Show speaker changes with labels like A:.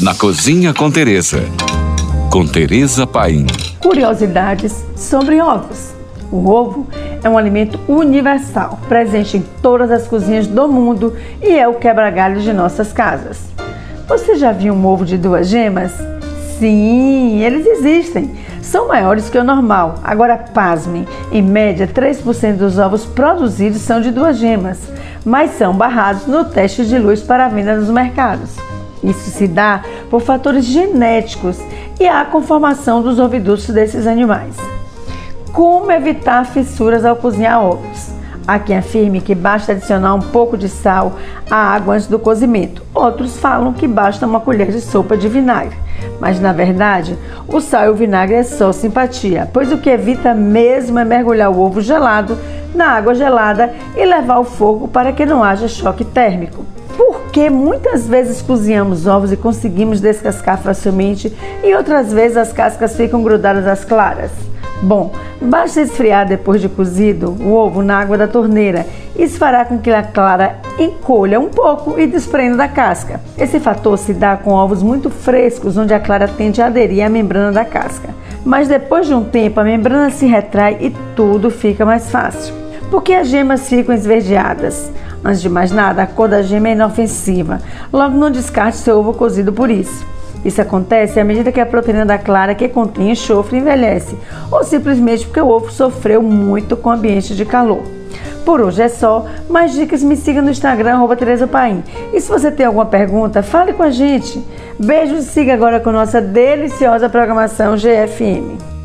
A: Na Cozinha com Teresa. Com Teresa Paim.
B: Curiosidades sobre ovos. O ovo é um alimento universal, presente em todas as cozinhas do mundo e é o quebra-galho de nossas casas. Você já viu um ovo de duas gemas? Sim, eles existem. São maiores que o normal. Agora, pasme, em média, 3% dos ovos produzidos são de duas gemas, mas são barrados no teste de luz para venda nos mercados. Isso se dá por fatores genéticos e a conformação dos ovidutos desses animais. Como evitar fissuras ao cozinhar ovos? Há quem afirme que basta adicionar um pouco de sal à água antes do cozimento. Outros falam que basta uma colher de sopa de vinagre. Mas na verdade, o sal e o vinagre é só simpatia, pois o que evita mesmo é mergulhar o ovo gelado na água gelada e levar ao fogo para que não haja choque térmico porque muitas vezes cozinhamos ovos e conseguimos descascar facilmente e outras vezes as cascas ficam grudadas às claras. Bom, basta esfriar depois de cozido o ovo na água da torneira. Isso fará com que a clara encolha um pouco e desprenda da casca. Esse fator se dá com ovos muito frescos, onde a clara tende a aderir à membrana da casca. Mas depois de um tempo, a membrana se retrai e tudo fica mais fácil. Por que as gemas ficam esverdeadas? Antes de mais nada, a cor da gema é inofensiva. Logo, não descarte seu ovo cozido por isso. Isso acontece à medida que a proteína da clara que contém enxofre envelhece, ou simplesmente porque o ovo sofreu muito com o ambiente de calor. Por hoje é só. Mais dicas, me siga no Instagram, arroba Tereza Paim. E se você tem alguma pergunta, fale com a gente. Beijos e siga agora com nossa deliciosa programação GFM.